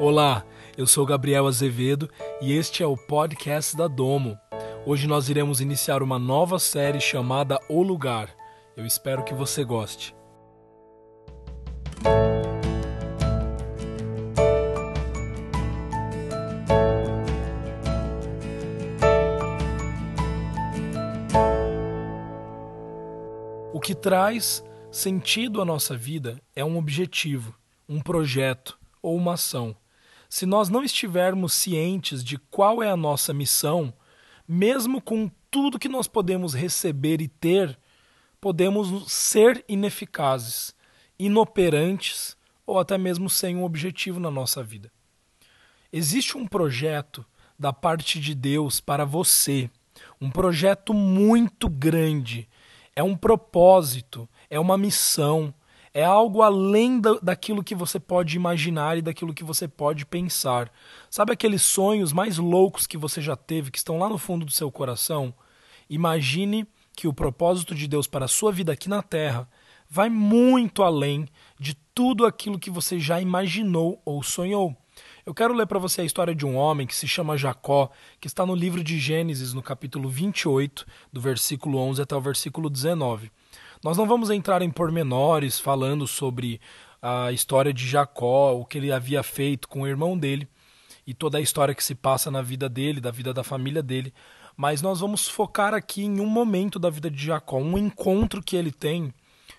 Olá, eu sou Gabriel Azevedo e este é o podcast da Domo. Hoje nós iremos iniciar uma nova série chamada O Lugar. Eu espero que você goste. O que traz sentido à nossa vida é um objetivo, um projeto ou uma ação. Se nós não estivermos cientes de qual é a nossa missão, mesmo com tudo que nós podemos receber e ter, podemos ser ineficazes, inoperantes ou até mesmo sem um objetivo na nossa vida. Existe um projeto da parte de Deus para você, um projeto muito grande, é um propósito, é uma missão, é algo além da, daquilo que você pode imaginar e daquilo que você pode pensar. Sabe aqueles sonhos mais loucos que você já teve, que estão lá no fundo do seu coração? Imagine que o propósito de Deus para a sua vida aqui na Terra vai muito além de tudo aquilo que você já imaginou ou sonhou. Eu quero ler para você a história de um homem que se chama Jacó, que está no livro de Gênesis, no capítulo 28, do versículo 11 até o versículo 19. Nós não vamos entrar em pormenores falando sobre a história de Jacó, o que ele havia feito com o irmão dele e toda a história que se passa na vida dele, da vida da família dele, mas nós vamos focar aqui em um momento da vida de Jacó, um encontro que ele tem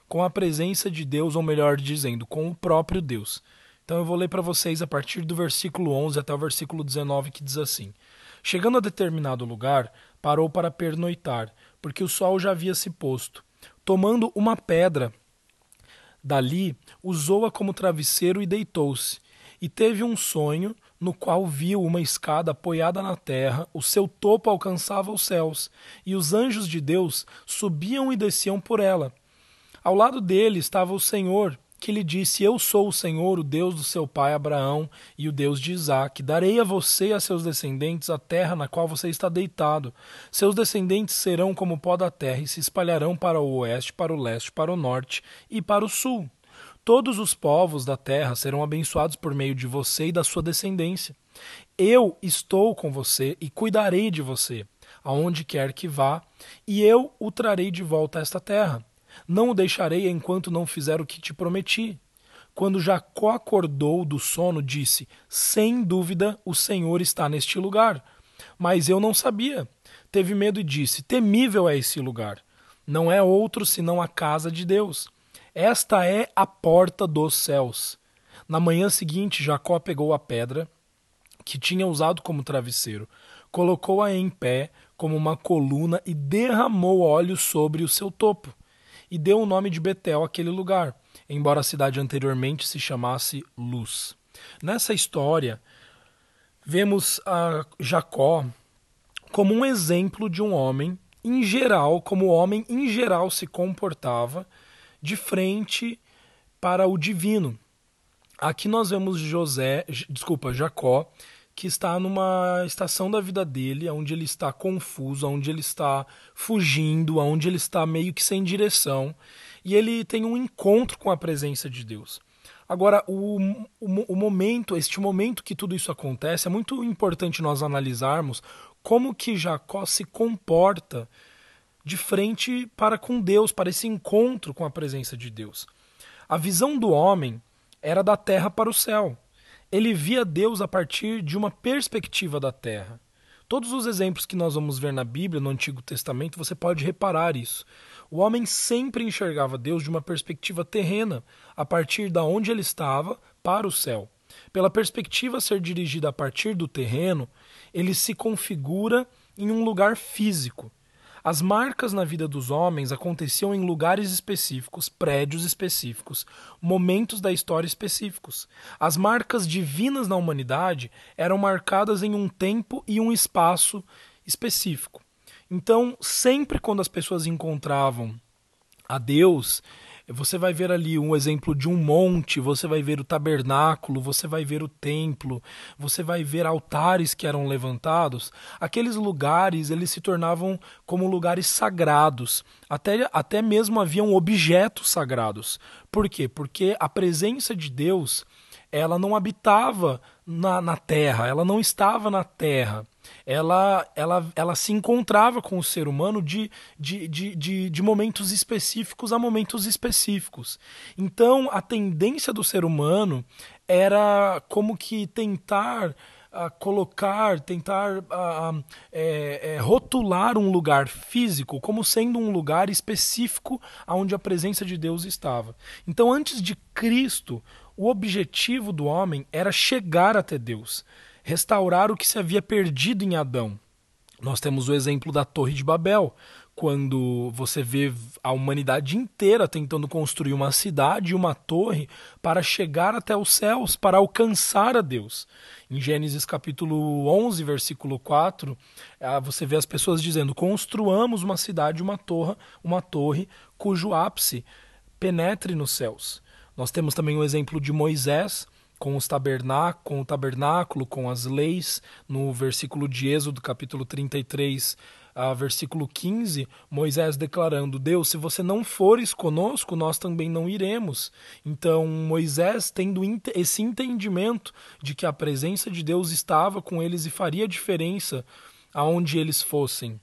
com a presença de Deus, ou melhor dizendo, com o próprio Deus. Então eu vou ler para vocês a partir do versículo 11 até o versículo 19 que diz assim: Chegando a determinado lugar, parou para pernoitar, porque o sol já havia se posto tomando uma pedra dali, usou-a como travesseiro e deitou-se. E teve um sonho no qual viu uma escada apoiada na terra, o seu topo alcançava os céus, e os anjos de Deus subiam e desciam por ela. Ao lado dele estava o Senhor, que lhe disse: Eu sou o Senhor, o Deus do seu pai Abraão e o Deus de Isaque. Darei a você e a seus descendentes a terra na qual você está deitado. Seus descendentes serão como o pó da terra e se espalharão para o oeste, para o leste, para o norte e para o sul. Todos os povos da terra serão abençoados por meio de você e da sua descendência. Eu estou com você e cuidarei de você, aonde quer que vá, e eu o trarei de volta a esta terra. Não o deixarei enquanto não fizer o que te prometi. Quando Jacó acordou do sono, disse: Sem dúvida o Senhor está neste lugar. Mas eu não sabia. Teve medo e disse: Temível é esse lugar. Não é outro senão a casa de Deus. Esta é a porta dos céus. Na manhã seguinte, Jacó pegou a pedra que tinha usado como travesseiro, colocou-a em pé como uma coluna e derramou óleo sobre o seu topo e deu o nome de Betel àquele lugar, embora a cidade anteriormente se chamasse Luz. Nessa história, vemos a Jacó como um exemplo de um homem em geral, como o homem em geral se comportava de frente para o divino. Aqui nós vemos José, desculpa, Jacó, que está numa estação da vida dele, onde ele está confuso, onde ele está fugindo, onde ele está meio que sem direção, e ele tem um encontro com a presença de Deus. Agora, o, o, o momento, este momento que tudo isso acontece, é muito importante nós analisarmos como que Jacó se comporta de frente para com Deus, para esse encontro com a presença de Deus. A visão do homem era da terra para o céu ele via Deus a partir de uma perspectiva da terra. Todos os exemplos que nós vamos ver na Bíblia, no Antigo Testamento, você pode reparar isso. O homem sempre enxergava Deus de uma perspectiva terrena, a partir da onde ele estava para o céu. Pela perspectiva ser dirigida a partir do terreno, ele se configura em um lugar físico. As marcas na vida dos homens aconteciam em lugares específicos, prédios específicos, momentos da história específicos. As marcas divinas na humanidade eram marcadas em um tempo e um espaço específico. Então, sempre quando as pessoas encontravam a Deus, você vai ver ali um exemplo de um monte, você vai ver o tabernáculo, você vai ver o templo, você vai ver altares que eram levantados. Aqueles lugares, eles se tornavam como lugares sagrados. Até, até mesmo haviam objetos sagrados. Por quê? Porque a presença de Deus ela não habitava na, na terra, ela não estava na terra. Ela, ela, ela se encontrava com o ser humano de, de, de, de, de momentos específicos a momentos específicos. Então, a tendência do ser humano era como que tentar a colocar, tentar a, é, é, rotular um lugar físico como sendo um lugar específico onde a presença de Deus estava. Então, antes de Cristo, o objetivo do homem era chegar até Deus, restaurar o que se havia perdido em Adão. Nós temos o exemplo da Torre de Babel, quando você vê a humanidade inteira tentando construir uma cidade e uma torre para chegar até os céus, para alcançar a Deus. Em Gênesis capítulo 11, versículo 4, ah, você vê as pessoas dizendo: "Construamos uma cidade, uma torre, uma torre cujo ápice penetre nos céus". Nós temos também o exemplo de Moisés, com, os tabernáculo, com o tabernáculo, com as leis, no versículo de Êxodo, capítulo 33, a versículo 15, Moisés declarando: Deus, se você não fores conosco, nós também não iremos. Então, Moisés, tendo esse entendimento de que a presença de Deus estava com eles e faria diferença aonde eles fossem.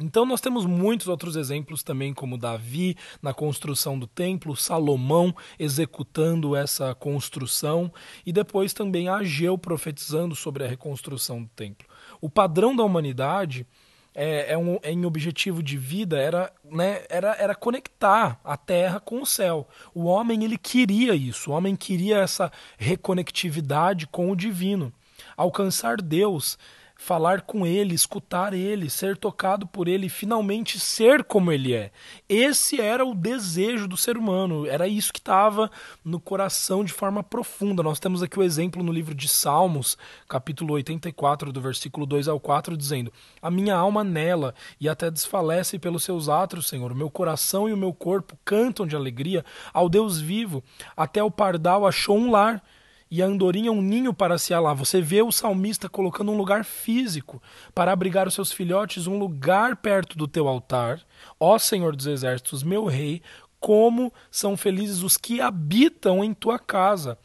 Então nós temos muitos outros exemplos também, como Davi na construção do templo, Salomão executando essa construção e depois também Ageu profetizando sobre a reconstrução do templo. O padrão da humanidade é, é um, em objetivo de vida era, né, era, era conectar a terra com o céu. O homem ele queria isso, o homem queria essa reconectividade com o divino. Alcançar Deus falar com ele, escutar ele, ser tocado por ele, finalmente ser como ele é. Esse era o desejo do ser humano, era isso que estava no coração de forma profunda. Nós temos aqui o exemplo no livro de Salmos, capítulo 84, do versículo 2 ao 4, dizendo: A minha alma nela e até desfalece pelos seus atos, Senhor. O meu coração e o meu corpo cantam de alegria ao Deus vivo. Até o pardal achou um lar e a andorinha um ninho para se alar. Você vê o salmista colocando um lugar físico para abrigar os seus filhotes, um lugar perto do teu altar. Ó Senhor dos Exércitos, meu rei, como são felizes os que habitam em tua casa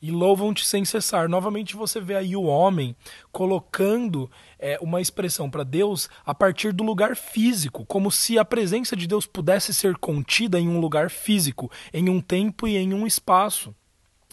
e louvam-te sem cessar. Novamente você vê aí o homem colocando é, uma expressão para Deus a partir do lugar físico, como se a presença de Deus pudesse ser contida em um lugar físico, em um tempo e em um espaço.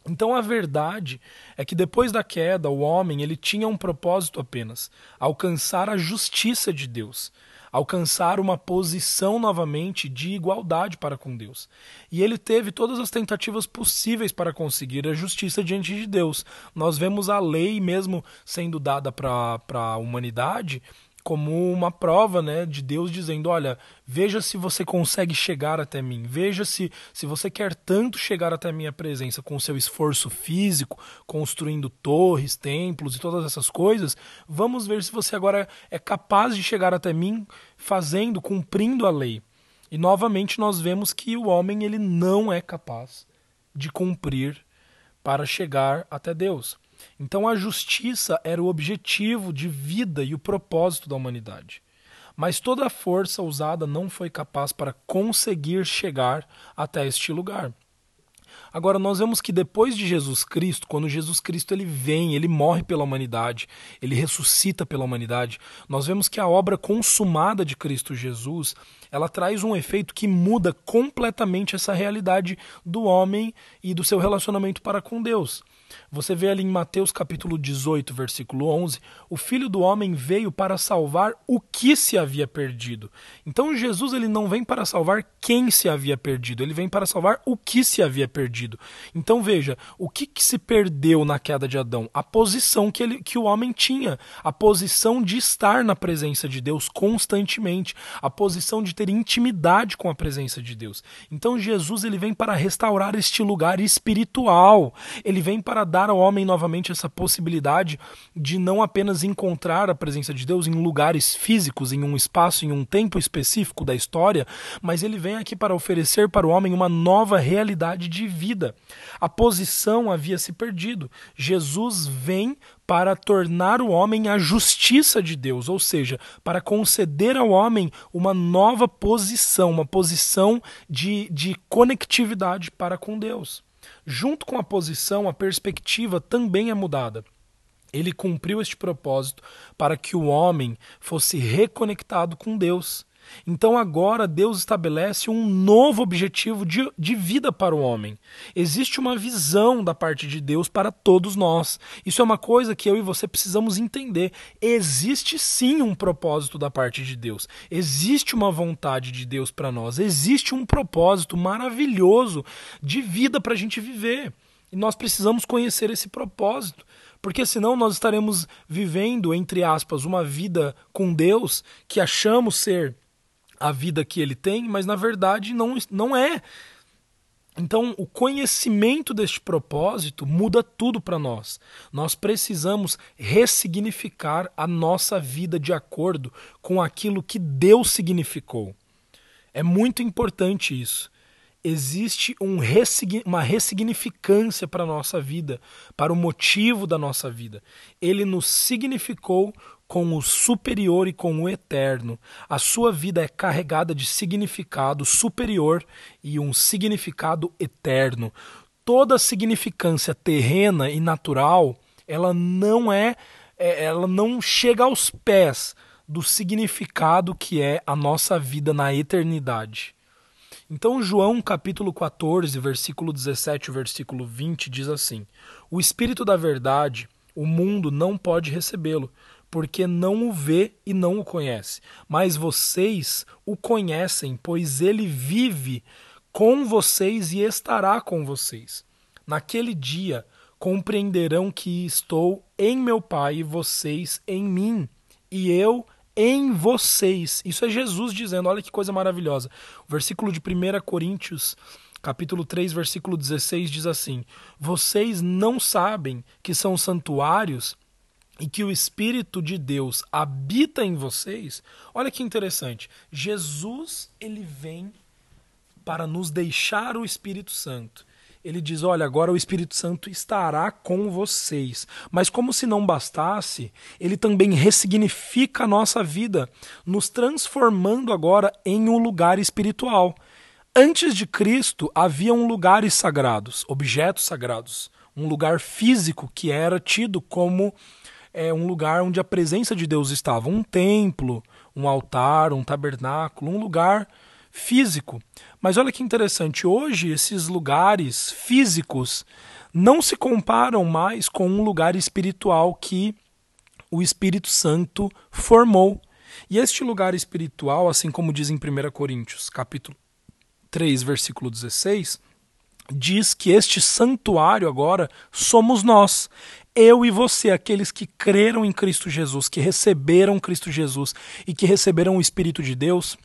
Então a verdade é que depois da queda, o homem ele tinha um propósito apenas: alcançar a justiça de Deus, alcançar uma posição novamente de igualdade para com Deus. E ele teve todas as tentativas possíveis para conseguir a justiça diante de Deus. Nós vemos a lei mesmo sendo dada para a humanidade como uma prova né, de Deus dizendo: olha, veja se você consegue chegar até mim, veja se, se você quer tanto chegar até a minha presença com seu esforço físico, construindo torres, templos e todas essas coisas, vamos ver se você agora é capaz de chegar até mim fazendo, cumprindo a lei. E novamente nós vemos que o homem ele não é capaz de cumprir para chegar até Deus. Então a justiça era o objetivo de vida e o propósito da humanidade. Mas toda a força usada não foi capaz para conseguir chegar até este lugar. Agora nós vemos que depois de Jesus Cristo, quando Jesus Cristo ele vem, ele morre pela humanidade, ele ressuscita pela humanidade, nós vemos que a obra consumada de Cristo Jesus, ela traz um efeito que muda completamente essa realidade do homem e do seu relacionamento para com Deus. Você vê ali em Mateus capítulo 18, versículo 11, o filho do homem veio para salvar o que se havia perdido. Então Jesus ele não vem para salvar quem se havia perdido, ele vem para salvar o que se havia perdido. Então veja, o que, que se perdeu na queda de Adão? A posição que, ele, que o homem tinha, a posição de estar na presença de Deus constantemente, a posição de ter intimidade com a presença de Deus. Então Jesus ele vem para restaurar este lugar espiritual. Ele vem para dar ao homem novamente essa possibilidade de não apenas encontrar a presença de Deus em lugares físicos, em um espaço, em um tempo específico da história, mas ele vem aqui para oferecer para o homem uma nova realidade de vida. A posição havia se perdido. Jesus vem para tornar o homem a justiça de Deus, ou seja, para conceder ao homem uma nova posição, uma posição de, de conectividade para com Deus. Junto com a posição, a perspectiva também é mudada. Ele cumpriu este propósito para que o homem fosse reconectado com Deus. Então agora Deus estabelece um novo objetivo de, de vida para o homem. Existe uma visão da parte de Deus para todos nós. Isso é uma coisa que eu e você precisamos entender. Existe sim um propósito da parte de Deus. Existe uma vontade de Deus para nós. Existe um propósito maravilhoso de vida para a gente viver. E nós precisamos conhecer esse propósito. Porque senão nós estaremos vivendo, entre aspas, uma vida com Deus que achamos ser a vida que ele tem, mas na verdade não, não é. Então, o conhecimento deste propósito muda tudo para nós. Nós precisamos ressignificar a nossa vida de acordo com aquilo que Deus significou. É muito importante isso. Existe um uma ressignificância para a nossa vida, para o motivo da nossa vida. Ele nos significou com o superior e com o eterno. A sua vida é carregada de significado superior e um significado eterno. Toda significância terrena e natural, ela não é, é ela não chega aos pés do significado que é a nossa vida na eternidade. Então, João capítulo 14, versículo 17 e versículo 20 diz assim: O Espírito da Verdade, o mundo não pode recebê-lo, porque não o vê e não o conhece. Mas vocês o conhecem, pois ele vive com vocês e estará com vocês. Naquele dia compreenderão que estou em meu Pai e vocês em mim, e eu em vocês. Isso é Jesus dizendo, olha que coisa maravilhosa. O versículo de 1 Coríntios, capítulo 3, versículo 16 diz assim: Vocês não sabem que são santuários e que o Espírito de Deus habita em vocês, olha que interessante. Jesus ele vem para nos deixar o Espírito Santo. Ele diz: Olha, agora o Espírito Santo estará com vocês. Mas, como se não bastasse, ele também ressignifica a nossa vida, nos transformando agora em um lugar espiritual. Antes de Cristo, haviam lugares sagrados, objetos sagrados, um lugar físico que era tido como é um lugar onde a presença de Deus estava, um templo, um altar, um tabernáculo, um lugar físico. Mas olha que interessante, hoje esses lugares físicos não se comparam mais com um lugar espiritual que o Espírito Santo formou. E este lugar espiritual, assim como diz em 1 Coríntios, capítulo 3, versículo 16, diz que este santuário agora somos nós eu e você, aqueles que creram em Cristo Jesus, que receberam Cristo Jesus e que receberam o Espírito de Deus,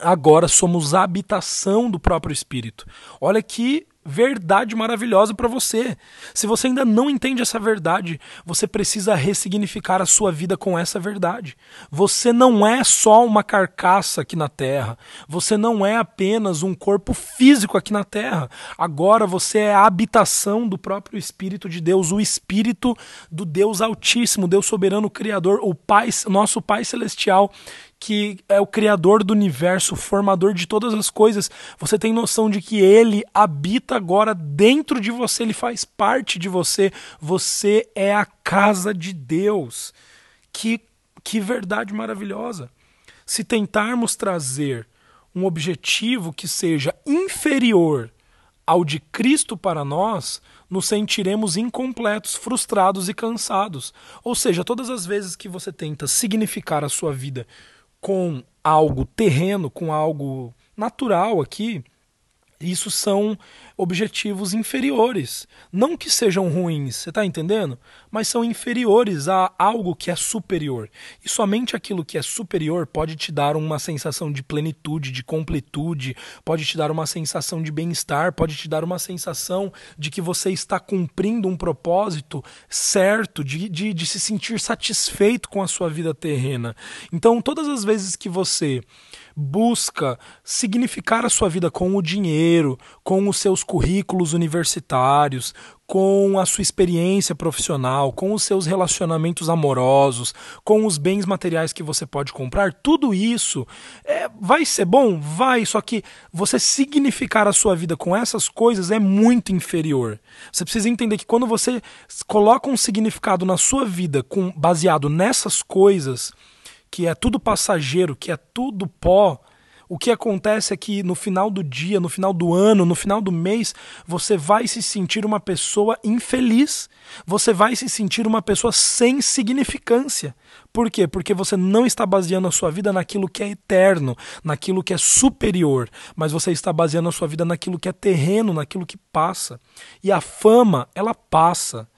agora somos a habitação do próprio Espírito. Olha que verdade maravilhosa para você. Se você ainda não entende essa verdade, você precisa ressignificar a sua vida com essa verdade. Você não é só uma carcaça aqui na terra. Você não é apenas um corpo físico aqui na terra. Agora você é a habitação do próprio Espírito de Deus, o Espírito do Deus Altíssimo, Deus soberano criador, o Pai, nosso Pai celestial que é o criador do universo, formador de todas as coisas, você tem noção de que ele habita agora dentro de você, ele faz parte de você, você é a casa de Deus. Que, que verdade maravilhosa! Se tentarmos trazer um objetivo que seja inferior ao de Cristo para nós, nos sentiremos incompletos, frustrados e cansados. Ou seja, todas as vezes que você tenta significar a sua vida com algo terreno, com algo natural aqui, isso são objetivos inferiores. Não que sejam ruins, você está entendendo? Mas são inferiores a algo que é superior. E somente aquilo que é superior pode te dar uma sensação de plenitude, de completude, pode te dar uma sensação de bem-estar, pode te dar uma sensação de que você está cumprindo um propósito certo, de, de, de se sentir satisfeito com a sua vida terrena. Então, todas as vezes que você busca significar a sua vida com o dinheiro, com os seus currículos universitários, com a sua experiência profissional, com os seus relacionamentos amorosos, com os bens materiais que você pode comprar, tudo isso é, vai ser bom? Vai, só que você significar a sua vida com essas coisas é muito inferior. Você precisa entender que quando você coloca um significado na sua vida com baseado nessas coisas, que é tudo passageiro, que é tudo pó, o que acontece é que no final do dia, no final do ano, no final do mês, você vai se sentir uma pessoa infeliz. Você vai se sentir uma pessoa sem significância. Por quê? Porque você não está baseando a sua vida naquilo que é eterno, naquilo que é superior, mas você está baseando a sua vida naquilo que é terreno, naquilo que passa. E a fama, ela passa.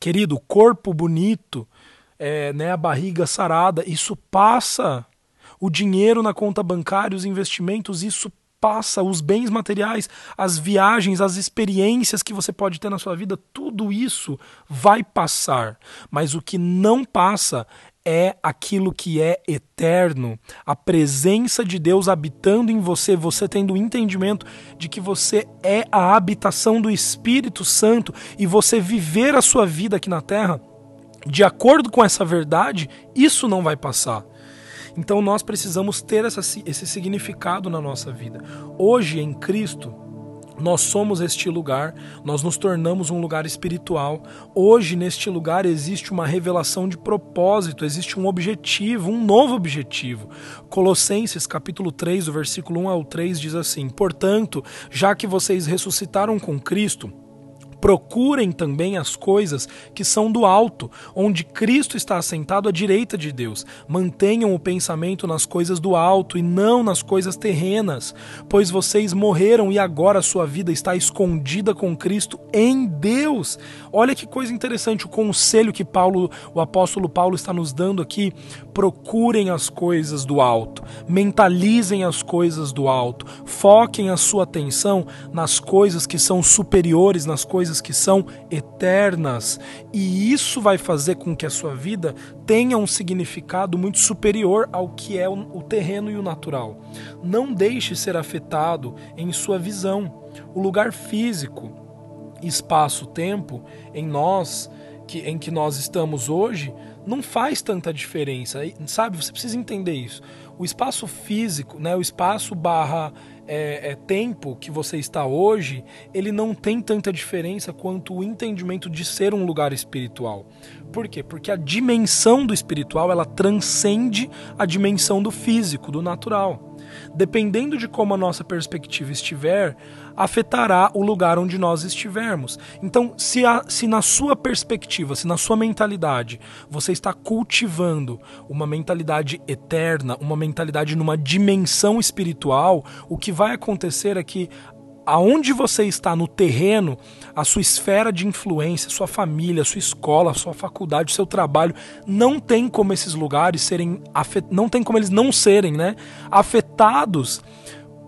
Querido, o corpo bonito, é, né, a barriga sarada, isso passa o dinheiro na conta bancária, os investimentos, isso passa, os bens materiais, as viagens, as experiências que você pode ter na sua vida, tudo isso vai passar. Mas o que não passa é aquilo que é eterno, a presença de Deus habitando em você, você tendo o entendimento de que você é a habitação do Espírito Santo e você viver a sua vida aqui na terra de acordo com essa verdade, isso não vai passar. Então nós precisamos ter essa, esse significado na nossa vida. Hoje em Cristo, nós somos este lugar, nós nos tornamos um lugar espiritual. Hoje, neste lugar, existe uma revelação de propósito, existe um objetivo, um novo objetivo. Colossenses, capítulo 3, o versículo 1 ao 3 diz assim: Portanto, já que vocês ressuscitaram com Cristo, Procurem também as coisas que são do alto, onde Cristo está assentado à direita de Deus. Mantenham o pensamento nas coisas do alto e não nas coisas terrenas, pois vocês morreram e agora sua vida está escondida com Cristo em Deus. Olha que coisa interessante o conselho que Paulo, o apóstolo Paulo está nos dando aqui. Procurem as coisas do alto, mentalizem as coisas do alto, foquem a sua atenção nas coisas que são superiores, nas coisas coisas que são eternas, e isso vai fazer com que a sua vida tenha um significado muito superior ao que é o terreno e o natural. Não deixe ser afetado em sua visão. O lugar físico, espaço-tempo em nós, que, em que nós estamos hoje, não faz tanta diferença. Sabe, você precisa entender isso. O espaço físico, né, o espaço barra é, é, tempo que você está hoje, ele não tem tanta diferença quanto o entendimento de ser um lugar espiritual. Por quê? Porque a dimensão do espiritual ela transcende a dimensão do físico, do natural. Dependendo de como a nossa perspectiva estiver, afetará o lugar onde nós estivermos. Então, se, a, se na sua perspectiva, se na sua mentalidade, você está cultivando uma mentalidade eterna, uma mentalidade numa dimensão espiritual, o que vai acontecer é que aonde você está no terreno, a sua esfera de influência, sua família, sua escola, sua faculdade, seu trabalho, não tem como esses lugares serem não tem como eles não serem, né, afetados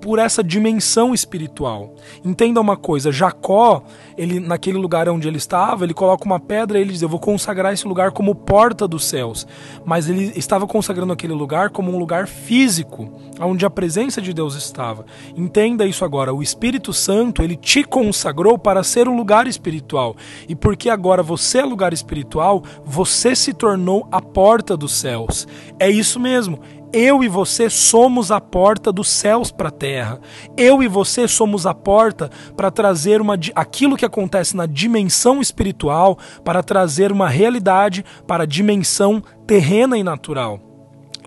por essa dimensão espiritual. Entenda uma coisa, Jacó, ele naquele lugar onde ele estava, ele coloca uma pedra e ele diz: "Eu vou consagrar esse lugar como porta dos céus". Mas ele estava consagrando aquele lugar como um lugar físico, onde a presença de Deus estava. Entenda isso agora, o Espírito Santo, ele te consagrou para ser um lugar espiritual. E porque agora você é lugar espiritual, você se tornou a porta dos céus. É isso mesmo eu e você somos a porta dos céus para a terra. Eu e você somos a porta para trazer uma, aquilo que acontece na dimensão espiritual, para trazer uma realidade para a dimensão terrena e natural.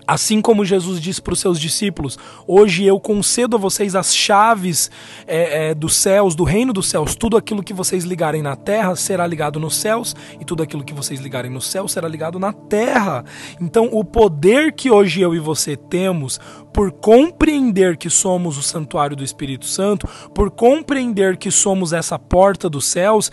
Assim como Jesus disse para os seus discípulos: Hoje eu concedo a vocês as chaves é, é, dos céus, do reino dos céus. Tudo aquilo que vocês ligarem na terra será ligado nos céus, e tudo aquilo que vocês ligarem no céu será ligado na terra. Então, o poder que hoje eu e você temos por compreender que somos o santuário do Espírito Santo, por compreender que somos essa porta dos céus,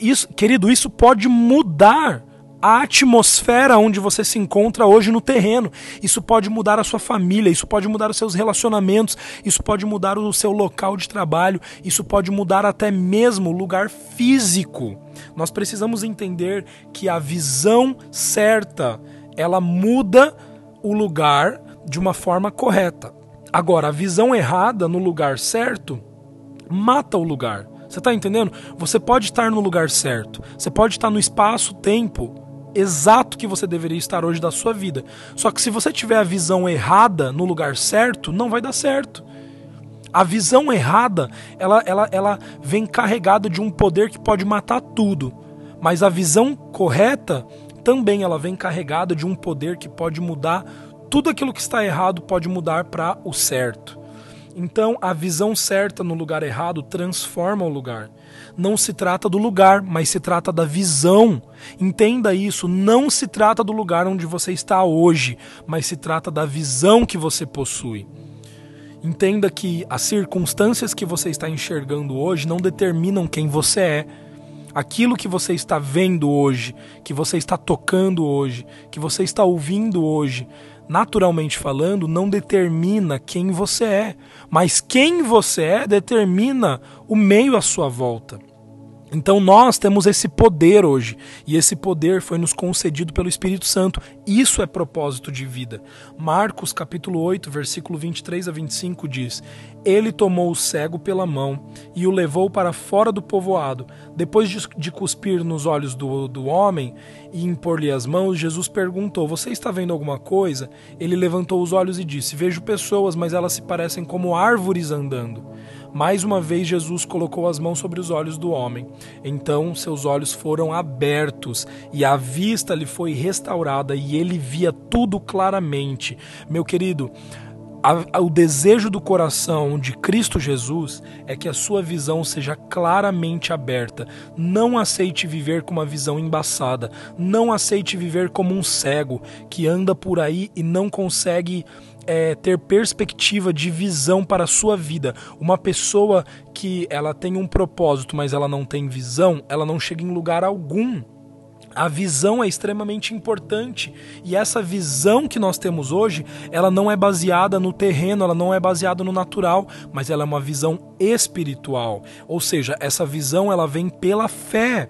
isso, querido, isso pode mudar a atmosfera onde você se encontra hoje no terreno. Isso pode mudar a sua família, isso pode mudar os seus relacionamentos, isso pode mudar o seu local de trabalho, isso pode mudar até mesmo o lugar físico. Nós precisamos entender que a visão certa, ela muda o lugar de uma forma correta. Agora, a visão errada no lugar certo mata o lugar. Você está entendendo? Você pode estar no lugar certo. Você pode estar no espaço-tempo exato que você deveria estar hoje da sua vida. Só que se você tiver a visão errada no lugar certo, não vai dar certo. A visão errada, ela, ela, ela vem carregada de um poder que pode matar tudo. Mas a visão correta também ela vem carregada de um poder que pode mudar tudo aquilo que está errado pode mudar para o certo. Então, a visão certa no lugar errado transforma o lugar. Não se trata do lugar, mas se trata da visão. Entenda isso, não se trata do lugar onde você está hoje, mas se trata da visão que você possui. Entenda que as circunstâncias que você está enxergando hoje não determinam quem você é. Aquilo que você está vendo hoje, que você está tocando hoje, que você está ouvindo hoje, naturalmente falando, não determina quem você é, mas quem você é determina o meio à sua volta. Então nós temos esse poder hoje, e esse poder foi nos concedido pelo Espírito Santo. Isso é propósito de vida. Marcos capítulo 8, versículo 23 a 25 diz: Ele tomou o cego pela mão e o levou para fora do povoado. Depois de, cuspir nos olhos do, do homem e impor-lhe as mãos, Jesus perguntou: Você está vendo alguma coisa? Ele levantou os olhos e disse: Vejo pessoas, mas elas se parecem como árvores andando. Mais uma vez, Jesus colocou as mãos sobre os olhos do homem. Então seus olhos foram abertos e a vista lhe foi restaurada e ele via tudo claramente. Meu querido, o desejo do coração de Cristo Jesus é que a sua visão seja claramente aberta. Não aceite viver com uma visão embaçada. Não aceite viver como um cego que anda por aí e não consegue é, ter perspectiva de visão para a sua vida. Uma pessoa que ela tem um propósito, mas ela não tem visão, ela não chega em lugar algum. A visão é extremamente importante e essa visão que nós temos hoje, ela não é baseada no terreno, ela não é baseada no natural, mas ela é uma visão espiritual. Ou seja, essa visão ela vem pela fé.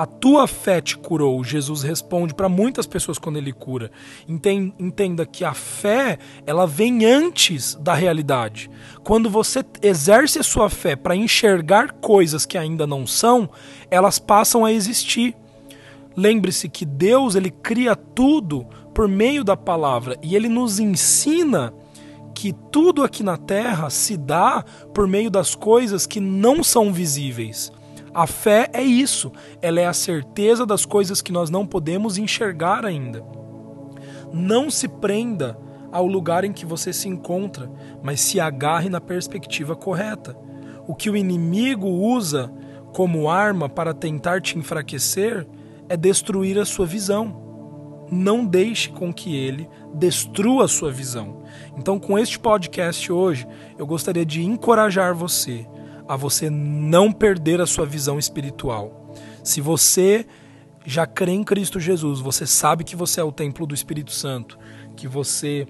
A tua fé te curou. Jesus responde para muitas pessoas quando ele cura. Entenda que a fé, ela vem antes da realidade. Quando você exerce a sua fé para enxergar coisas que ainda não são, elas passam a existir. Lembre-se que Deus, ele cria tudo por meio da palavra e ele nos ensina que tudo aqui na terra se dá por meio das coisas que não são visíveis. A fé é isso, ela é a certeza das coisas que nós não podemos enxergar ainda. Não se prenda ao lugar em que você se encontra, mas se agarre na perspectiva correta. O que o inimigo usa como arma para tentar te enfraquecer é destruir a sua visão. Não deixe com que ele destrua a sua visão. Então, com este podcast hoje, eu gostaria de encorajar você a você não perder a sua visão espiritual. Se você já crê em Cristo Jesus, você sabe que você é o templo do Espírito Santo, que você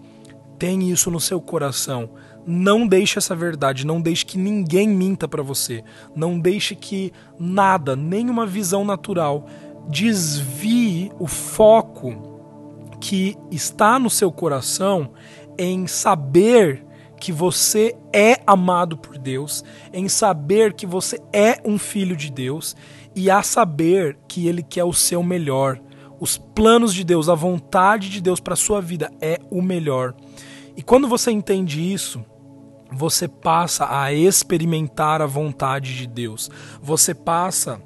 tem isso no seu coração, não deixe essa verdade, não deixe que ninguém minta para você, não deixe que nada, nenhuma visão natural desvie o foco que está no seu coração em saber que você é amado por Deus, em saber que você é um filho de Deus e a saber que Ele quer o seu melhor. Os planos de Deus, a vontade de Deus para sua vida é o melhor. E quando você entende isso, você passa a experimentar a vontade de Deus. Você passa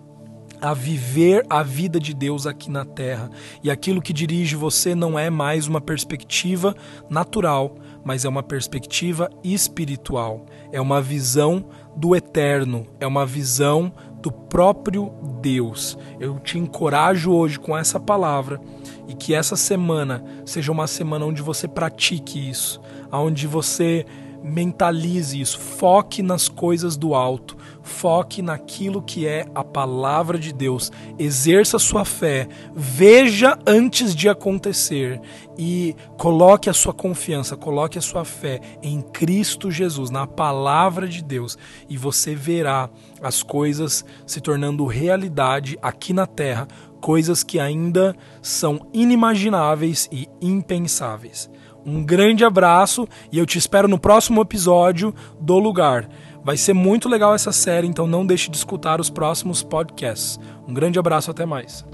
a viver a vida de Deus aqui na terra. E aquilo que dirige você não é mais uma perspectiva natural, mas é uma perspectiva espiritual, é uma visão do eterno, é uma visão do próprio Deus. Eu te encorajo hoje com essa palavra e que essa semana seja uma semana onde você pratique isso, onde você mentalize isso, foque nas coisas do alto, foque naquilo que é a palavra de Deus, exerça sua fé, veja antes de acontecer e coloque a sua confiança, coloque a sua fé em Cristo Jesus, na palavra de Deus, e você verá as coisas se tornando realidade aqui na terra, coisas que ainda são inimagináveis e impensáveis. Um grande abraço e eu te espero no próximo episódio do Lugar. Vai ser muito legal essa série, então não deixe de escutar os próximos podcasts. Um grande abraço, até mais.